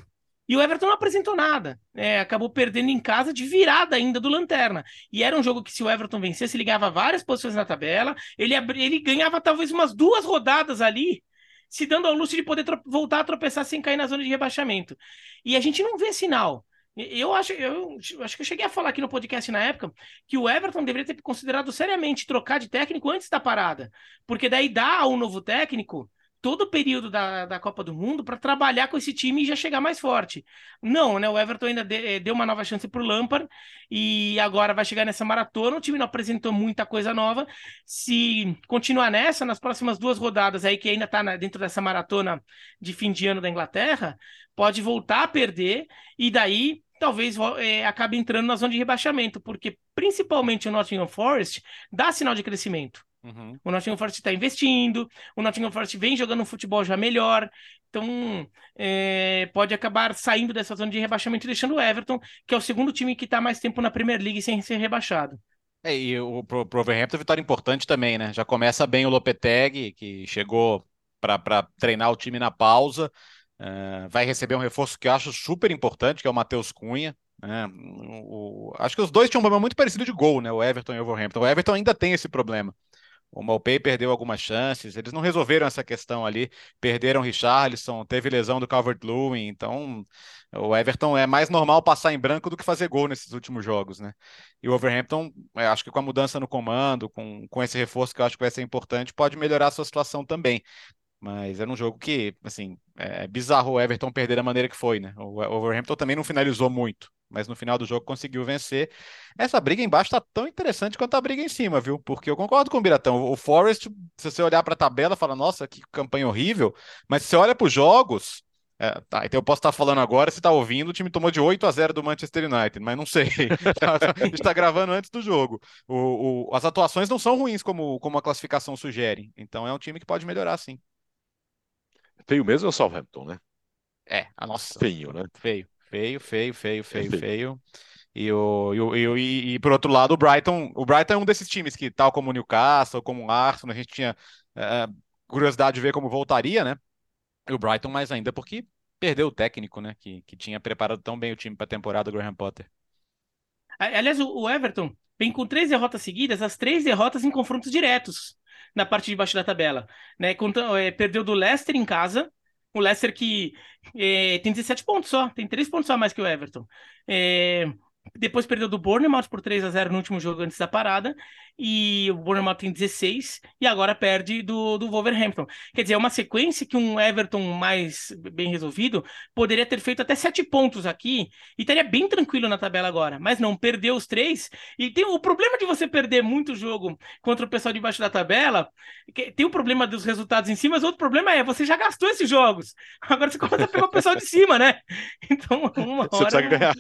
e o Everton não apresentou nada. É, acabou perdendo em casa de virada ainda do Lanterna. E era um jogo que, se o Everton vencesse, ele ganhava várias posições na tabela. Ele, ele ganhava talvez umas duas rodadas ali se dando ao luxo de poder voltar a tropeçar sem cair na zona de rebaixamento. E a gente não vê sinal. Eu acho, eu, acho que eu cheguei a falar aqui no podcast na época que o Everton deveria ter considerado seriamente trocar de técnico antes da parada. Porque daí dá a um novo técnico todo o período da, da Copa do Mundo para trabalhar com esse time e já chegar mais forte. Não, né? O Everton ainda de, eh, deu uma nova chance para o Lampard e agora vai chegar nessa maratona. O time não apresentou muita coisa nova. Se continuar nessa, nas próximas duas rodadas aí, que ainda está dentro dessa maratona de fim de ano da Inglaterra, pode voltar a perder e daí talvez é, acabe entrando na zona de rebaixamento, porque principalmente o Nottingham Forest dá sinal de crescimento. Uhum. O Nottingham Forest está investindo, o Nottingham Forest vem jogando um futebol já melhor, então é, pode acabar saindo dessa zona de rebaixamento e deixando o Everton, que é o segundo time que está mais tempo na Premier League sem ser rebaixado. É, e o pro, pro Overhampton vitória importante também, né? Já começa bem o Lopetegui, que chegou para treinar o time na pausa, uh, vai receber um reforço que eu acho super importante, que é o Matheus Cunha. Né? O, o, acho que os dois tinham um problema muito parecido de gol, né? O Everton e o Overhampton. O Everton ainda tem esse problema. O Malpay perdeu algumas chances, eles não resolveram essa questão ali, perderam Richarlison, teve lesão do Calvert-Lewin, então o Everton é mais normal passar em branco do que fazer gol nesses últimos jogos, né? E o Overhampton, acho que com a mudança no comando, com, com esse reforço que eu acho que vai ser importante, pode melhorar a sua situação também. Mas era um jogo que, assim, é bizarro o Everton perder da maneira que foi, né? O Overhampton também não finalizou muito, mas no final do jogo conseguiu vencer. Essa briga embaixo tá tão interessante quanto a briga em cima, viu? Porque eu concordo com o Biratão. O Forest, se você olhar para a tabela, fala, nossa, que campanha horrível. Mas se você olha para os jogos, é, tá, então eu posso estar falando agora, se está ouvindo, o time tomou de 8 a 0 do Manchester United, mas não sei. a gente está gravando antes do jogo. O, o, as atuações não são ruins como, como a classificação sugere. Então é um time que pode melhorar, sim. Feio mesmo é o Southampton, né? É, a nossa. Feio, né? Feio, feio, feio, feio, feio, é feio. E, o, e, o, e, e, por outro lado, o Brighton, o Brighton é um desses times que, tal como o Newcastle, como o Arsenal, a gente tinha é, curiosidade de ver como voltaria, né? E o Brighton mais ainda porque perdeu o técnico, né? Que, que tinha preparado tão bem o time para a temporada do Graham Potter. Aliás, o Everton vem com três derrotas seguidas, as três derrotas em confrontos diretos na parte de baixo da tabela. Né? Conta, é, perdeu do Leicester em casa, o Leicester que é, tem 17 pontos só, tem 3 pontos só a mais que o Everton. É, depois perdeu do Bournemouth por 3 a 0 no último jogo antes da parada. E o Bournemouth tem 16 e agora perde do, do Wolverhampton. Quer dizer, é uma sequência que um Everton mais bem resolvido poderia ter feito até 7 pontos aqui e estaria bem tranquilo na tabela agora. Mas não, perdeu os três. E tem o problema de você perder muito jogo contra o pessoal debaixo da tabela. Tem o problema dos resultados em cima, mas outro problema é você já gastou esses jogos. Agora você começa a pegar o pessoal de cima, né? Então, uma hora. Você precisa ganhar.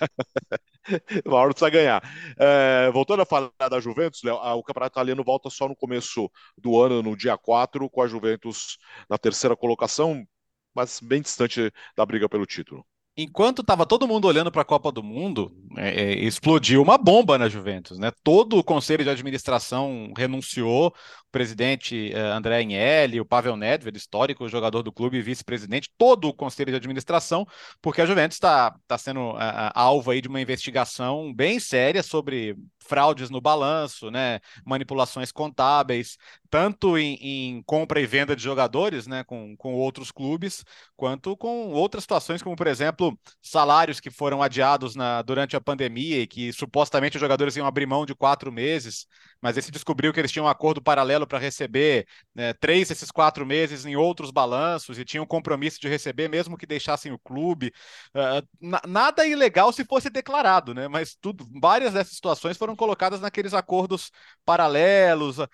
uma hora precisa ganhar. É, voltando a falar da Juventus, Léo, o campeonato italiano volta só no começo do ano, no dia 4, com a Juventus na terceira colocação, mas bem distante da briga pelo título enquanto estava todo mundo olhando para a Copa do Mundo, é, é, explodiu uma bomba na Juventus, né? Todo o conselho de administração renunciou, presidente é, André Agnelli, o Pavel Nedved, histórico jogador do clube e vice-presidente, todo o conselho de administração, porque a Juventus está tá sendo a, a, alvo aí de uma investigação bem séria sobre fraudes no balanço, né? Manipulações contábeis, tanto em, em, compra e venda de jogadores, né, com, com outros clubes, quanto com outras situações, como, por exemplo, salários que foram adiados na, durante a pandemia e que supostamente os jogadores iam abrir mão de quatro meses, mas esse descobriu que eles tinham um acordo paralelo para receber né, três desses quatro meses em outros balanços e tinham um compromisso de receber, mesmo que deixassem o clube. Uh, nada ilegal se fosse declarado, né, mas tudo, várias dessas situações foram colocadas naqueles acordos paralelos. Uh,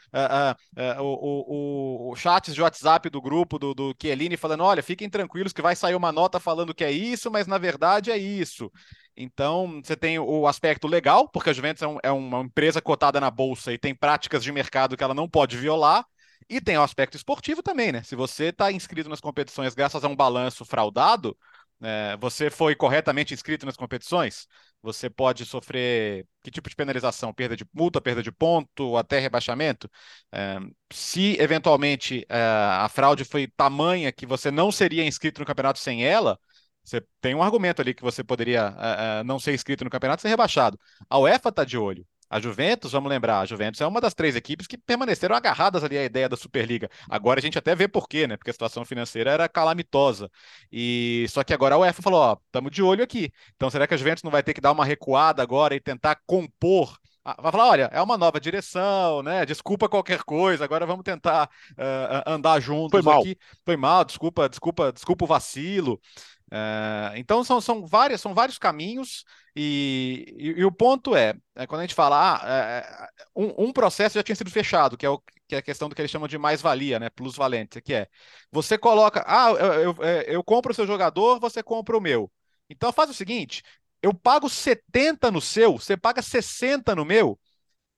uh, o, o, o, chats de WhatsApp do grupo do, do Chiellini falando: olha, fiquem tranquilos que vai sair uma nota falando que é isso, mas na verdade é isso. Então, você tem o aspecto legal, porque a Juventus é, um, é uma empresa cotada na bolsa e tem práticas de mercado que ela não pode violar. E tem o aspecto esportivo também, né? Se você está inscrito nas competições graças a um balanço fraudado, é, você foi corretamente inscrito nas competições? Você pode sofrer que tipo de penalização? Perda de multa, perda de ponto, até rebaixamento? É, se eventualmente é, a fraude foi tamanha que você não seria inscrito no campeonato sem ela, você tem um argumento ali que você poderia é, é, não ser inscrito no campeonato e ser rebaixado. A UEFA está de olho. A Juventus, vamos lembrar, a Juventus é uma das três equipes que permaneceram agarradas ali à ideia da Superliga. Agora a gente até vê por quê, né? Porque a situação financeira era calamitosa. E só que agora a UEFA falou, ó, estamos de olho aqui. Então será que a Juventus não vai ter que dar uma recuada agora e tentar compor ah, vai falar, olha, é uma nova direção, né? Desculpa qualquer coisa, agora vamos tentar uh, andar juntos Foi mal. aqui. Foi mal, desculpa, desculpa, desculpa o vacilo. Uh, então são, são, várias, são vários caminhos e, e, e o ponto é, é, quando a gente fala, ah, é, é, um, um, processo já tinha sido fechado, que é, o, que é a questão do que eles chamam de mais-valia, né, plus-valente, que é, você coloca, ah, eu, eu, eu compro o seu jogador, você compra o meu. Então faz o seguinte, eu pago 70 no seu, você paga 60 no meu.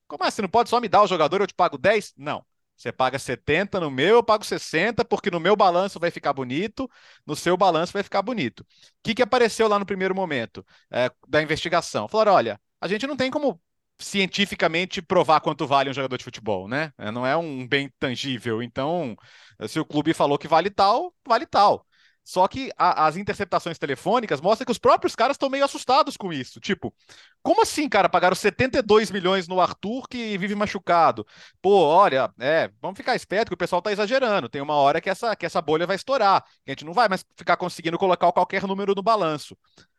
Como é? Você não pode só me dar o jogador, eu te pago 10? Não. Você paga 70 no meu, eu pago 60, porque no meu balanço vai ficar bonito, no seu balanço vai ficar bonito. O que, que apareceu lá no primeiro momento é, da investigação? Falaram: olha, a gente não tem como cientificamente provar quanto vale um jogador de futebol, né? É, não é um bem tangível. Então, se o clube falou que vale tal, vale tal. Só que a, as interceptações telefônicas mostram que os próprios caras estão meio assustados com isso. Tipo, como assim, cara? Pagaram 72 milhões no Arthur que vive machucado. Pô, olha, é, vamos ficar esperto que o pessoal tá exagerando. Tem uma hora que essa, que essa bolha vai estourar. Que a gente não vai mais ficar conseguindo colocar qualquer número no balanço.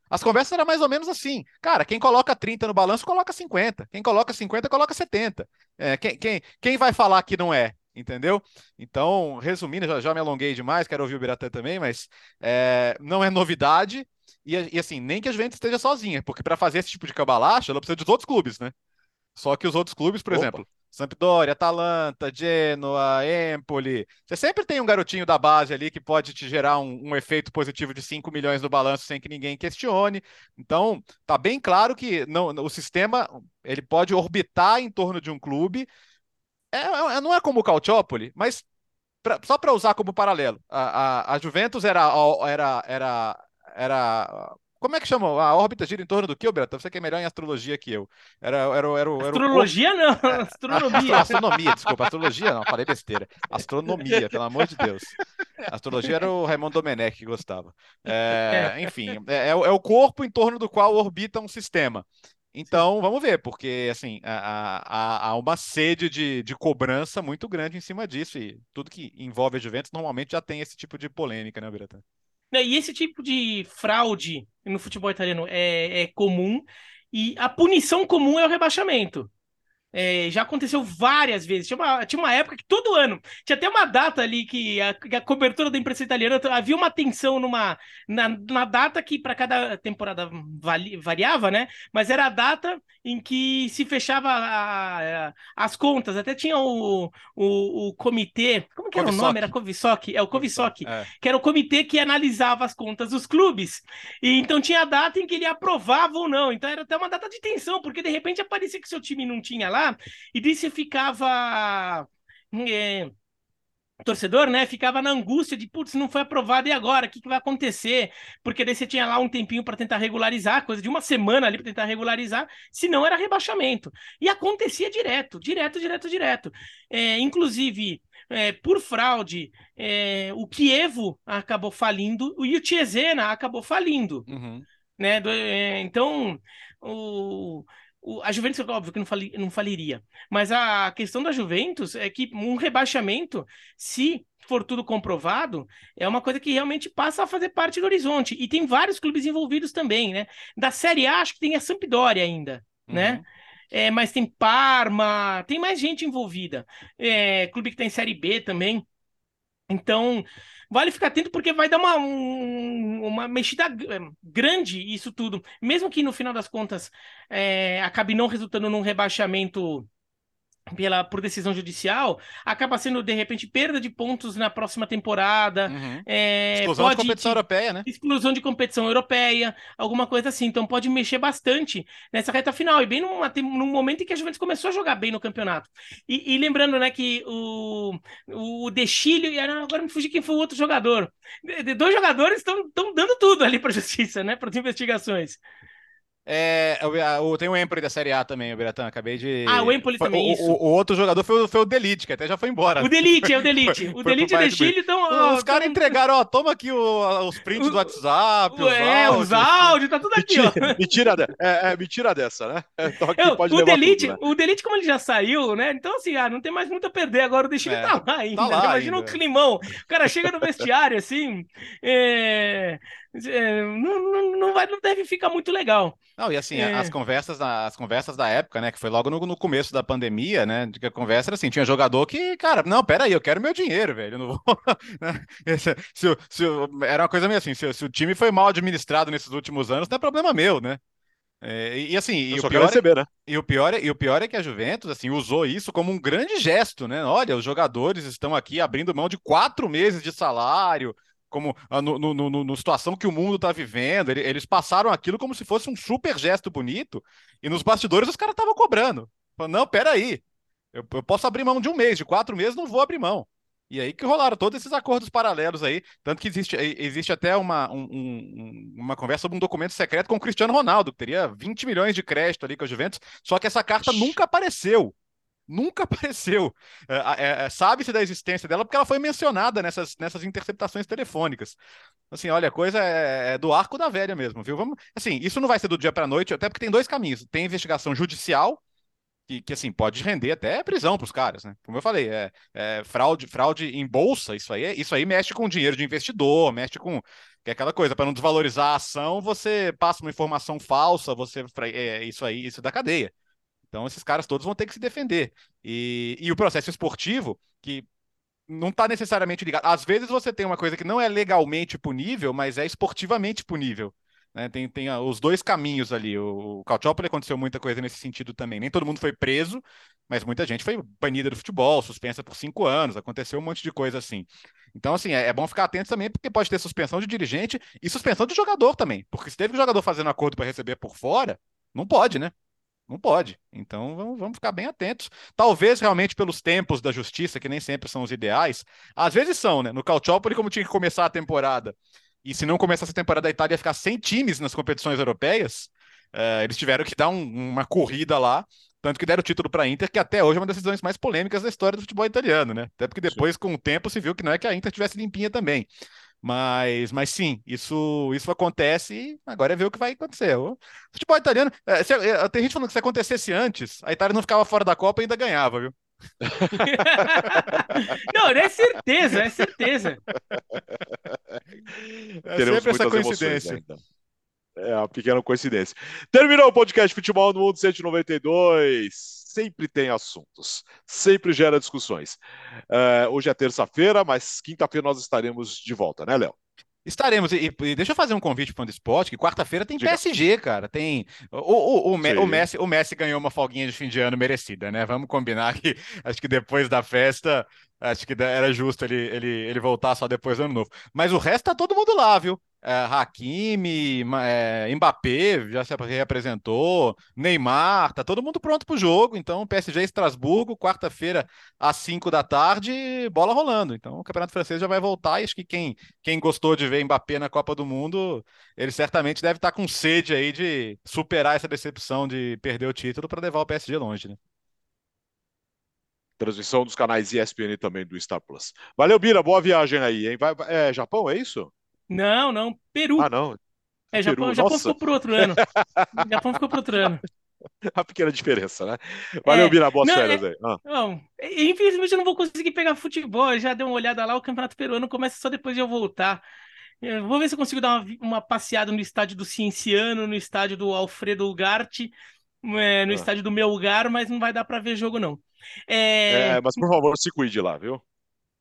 As conversas eram mais ou menos assim. Cara, quem coloca 30 no balanço, coloca 50. Quem coloca 50, coloca 70. É, quem, quem, quem vai falar que não é? Entendeu? Então, resumindo, já, já me alonguei demais, quero ouvir o Biratã também, mas é, não é novidade. E, e, assim, nem que a Juventus esteja sozinha, porque para fazer esse tipo de cabalacha, ela precisa de outros clubes, né? Só que os outros clubes, por Opa. exemplo, Sampdoria, Atalanta, Genoa, Empoli. Você sempre tem um garotinho da base ali que pode te gerar um, um, efeito positivo de 5 milhões no balanço sem que ninguém questione. Então, tá bem claro que não, o sistema ele pode orbitar em torno de um clube. É, é não é como o Calciopoli, mas pra, só para usar como paralelo, a, a, a Juventus era, era, era, era como é que chama? A órbita gira em torno do que, Berta? Você que é melhor em astrologia que eu. Era, era, era, era, astrologia o... não, é, astronomia. astronomia, desculpa. Astrologia não, falei besteira. Astronomia, pelo amor de Deus. Astrologia era o Raymond Domenech que gostava. É, enfim, é, é, o corpo em torno do qual orbita um sistema. Então, vamos ver, porque assim há, há, há uma sede de, de, cobrança muito grande em cima disso, e tudo que envolve a Juventus normalmente já tem esse tipo de polêmica, né, Beretta? E esse tipo de fraude no futebol italiano é, é comum, e a punição comum é o rebaixamento. É, já aconteceu várias vezes. Tinha uma, tinha uma época que todo ano tinha até uma data ali que a, que a cobertura da imprensa italiana havia uma tensão numa na, na data que para cada temporada vali, variava, né? Mas era a data em que se fechava a, a, as contas. Até tinha o, o, o comitê. Como que era Covisoc. o nome? Era Covisoc. É o Covisoc, é. que era o comitê que analisava as contas dos clubes. E então tinha a data em que ele aprovava ou não. Então era até uma data de tensão, porque de repente aparecia que seu time não tinha lá e daí você ficava. É, torcedor, né, ficava na angústia de, putz, não foi aprovado, e agora? O que, que vai acontecer? Porque daí você tinha lá um tempinho para tentar regularizar, coisa de uma semana ali para tentar regularizar, se não era rebaixamento. E acontecia direto, direto, direto, direto. É, inclusive, é, por fraude, é, o Kievo acabou falindo e o Chiesena acabou falindo. Uhum. Né? Do, é, então, o o, a Juventus, óbvio que não, fali, não faliria. Mas a questão da Juventus é que um rebaixamento, se for tudo comprovado, é uma coisa que realmente passa a fazer parte do horizonte. E tem vários clubes envolvidos também, né? Da Série A, acho que tem a Sampdoria ainda, né? uhum. né? É, mas tem Parma, tem mais gente envolvida. É, clube que tem Série B também. Então, vale ficar atento porque vai dar uma, um, uma mexida grande isso tudo. Mesmo que no final das contas é, acabe não resultando num rebaixamento pela, por decisão judicial, acaba sendo, de repente, perda de pontos na próxima temporada. Uhum. É, exclusão pode, de competição europeia, né? Exclusão de competição europeia, alguma coisa assim. Então pode mexer bastante nessa reta final. E bem numa, num momento em que a Juventus começou a jogar bem no campeonato. E, e lembrando, né, que o, o Dechilho, e agora me fugi quem foi o outro jogador. De, de, dois jogadores estão dando tudo ali para a justiça, né, para as investigações. É, eu, tem o Empoli da Série A também, o Biratã, acabei de... Ah, o Empoli também, o, isso. O, o, outro jogador foi, o, foi o Delite, que até já foi embora. O Delite, é o Delite. o Delite e o Chile estão... Os caras entregaram, ó, toma aqui os prints do WhatsApp, os é, áudios. os áudios, tá tudo aqui, mentira, ó. Mentira, é, é, mentira dessa, né? Então eu, pode o Delite, né? o Delite, como ele já saiu, né? Então, assim, ah, não tem mais muito a perder agora, o Destino é, tá lá ainda. Tá lá Imagina ainda. um climão. O cara chega no vestiário, assim, é... É, não, não, não, vai, não deve ficar muito legal. Não, e assim, é. as conversas as conversas da época, né, que foi logo no, no, começo da pandemia, né, de que a conversa era assim, tinha jogador que, cara, não, peraí, eu quero meu dinheiro, velho, eu não vou... Né, se, se, se, era uma coisa meio assim, se, se, o time foi mal administrado nesses últimos anos, não é problema meu, né? É, e, e, assim, e o, pior é receber, é, né? e, o pior é, e o pior é que a Juventus assim, usou isso como um grande gesto, né? Olha, os jogadores estão aqui abrindo mão de quatro meses de salário, como ah, no, no, no, no situação que o mundo está vivendo. Eles passaram aquilo como se fosse um super gesto bonito, e nos bastidores os caras estavam cobrando. Falando, não, peraí, eu, eu posso abrir mão de um mês, de quatro meses, não vou abrir mão. E aí que rolaram todos esses acordos paralelos aí, tanto que existe, existe até uma, um, um, uma conversa sobre um documento secreto com o Cristiano Ronaldo, que teria 20 milhões de crédito ali com a Juventus, só que essa carta nunca apareceu. Nunca apareceu. É, é, é, Sabe-se da existência dela porque ela foi mencionada nessas, nessas interceptações telefônicas. Assim, olha, a coisa é, é do arco da velha mesmo, viu? Vamos, assim, isso não vai ser do dia para noite, até porque tem dois caminhos. Tem investigação judicial, que, que assim, pode render até prisão para os caras, né? Como eu falei, é, é, fraude, fraude em bolsa, isso aí, isso aí mexe com dinheiro de investidor, mexe com que é aquela coisa, para não desvalorizar a ação, você passa uma informação falsa, você é, isso aí, isso da cadeia. Então, esses caras todos vão ter que se defender. E, e o processo esportivo, que não está necessariamente ligado. Às vezes você tem uma coisa que não é legalmente punível, mas é esportivamente punível. Né? Tem, tem os dois caminhos ali. O, o Calciopoli aconteceu muita coisa nesse sentido também. Nem todo mundo foi preso, mas muita gente foi banida do futebol, suspensa por cinco anos. Aconteceu um monte de coisa assim. Então, assim, é, é bom ficar atento também, porque pode ter suspensão de dirigente e suspensão de jogador também. Porque se teve um jogador fazendo acordo para receber por fora, não pode, né? Não pode. Então vamos, vamos, ficar bem atentos. Talvez realmente pelos tempos da justiça, que nem sempre são os ideais. Às vezes são, né? No Calciopoli, como tinha que começar a temporada, e se não começasse a temporada, a Itália ia ficar sem times nas competições europeias. Uh, eles tiveram que dar um, uma corrida lá, tanto que deram o título para a Inter, que até hoje é uma das decisões mais polêmicas da história do futebol italiano, né? Até porque depois, sim. com o tempo, se viu que não é que a Inter tivesse limpinha também. Mas, mas sim, isso, isso acontece e agora é ver o que vai acontecer. O futebol italiano. É, se, é, tem gente falando que se acontecesse antes, a Itália não ficava fora da Copa e ainda ganhava, viu? não, é certeza, é certeza. É Teremos sempre essa coincidência. Emoções, né, então. É uma pequena coincidência. Terminou o podcast Futebol no Mundo 192 sempre tem assuntos, sempre gera discussões. Uh, hoje é terça-feira, mas quinta-feira nós estaremos de volta, né, Léo? Estaremos. E, e, deixa eu fazer um convite para o Esporte, que quarta-feira tem Diga. PSG, cara. Tem. O, o, o, o, Messi, o Messi ganhou uma folguinha de fim de ano merecida, né? Vamos combinar que acho que depois da festa, acho que era justo ele, ele, ele voltar só depois do ano novo. Mas o resto tá todo mundo lá, viu? é, Hakimi, é, Mbappé já se reapresentou, Neymar, tá todo mundo pronto para o jogo. Então, PSG Estrasburgo, quarta-feira às 5 da tarde, bola rolando. Então, o Campeonato Francês já vai voltar e acho que quem, quem gostou de ver Mbappé na Copa do Mundo, ele certamente deve estar tá com sede aí de superar essa decepção de perder o título para levar o PSG longe, né? Transmissão dos canais ESPN também do Star Plus. Valeu, Bira, boa viagem aí, hein? Vai, é Japão, é isso? Não, não, Peru. Ah, não. É, Japão, Peru. Japão ficou pro outro ano. Japão ficou pro outro ano. A pequena diferença, né? Valeu, é, Bira, boas não, férias é, aí. Ah. Não, infelizmente eu não vou conseguir pegar futebol. Eu já dei uma olhada lá, o Campeonato Peruano começa só depois de eu voltar. Eu vou ver se eu consigo dar uma, uma passeada no estádio do Cienciano, no estádio do Alfredo Ugarte, é, no ah. estádio do Melgar, mas não vai dar para ver jogo, não. É... é... mas por favor, se cuide lá, viu?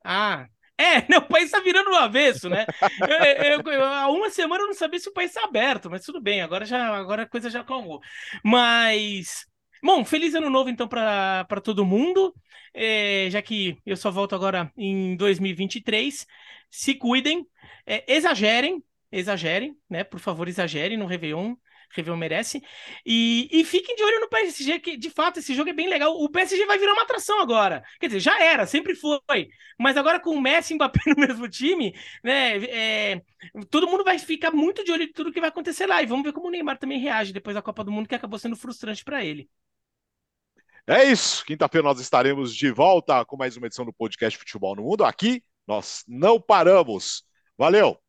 Ah, é, o país está virando do avesso, né? Eu, eu, eu, há uma semana eu não sabia se o país está aberto, mas tudo bem, agora já agora a coisa já acalmou. Mas, bom, feliz ano novo então para todo mundo, é, já que eu só volto agora em 2023. Se cuidem, é, exagerem, exagerem, né? Por favor, exagerem no Réveillon. Réveillon merece. E, e fiquem de olho no PSG, que de fato esse jogo é bem legal. O PSG vai virar uma atração agora. Quer dizer, já era, sempre foi. Mas agora com o Messi e Mbappé no mesmo time, né? É, todo mundo vai ficar muito de olho em tudo que vai acontecer lá. E vamos ver como o Neymar também reage depois da Copa do Mundo, que acabou sendo frustrante para ele. É isso. Quinta-feira nós estaremos de volta com mais uma edição do podcast Futebol no Mundo. Aqui nós não paramos. Valeu!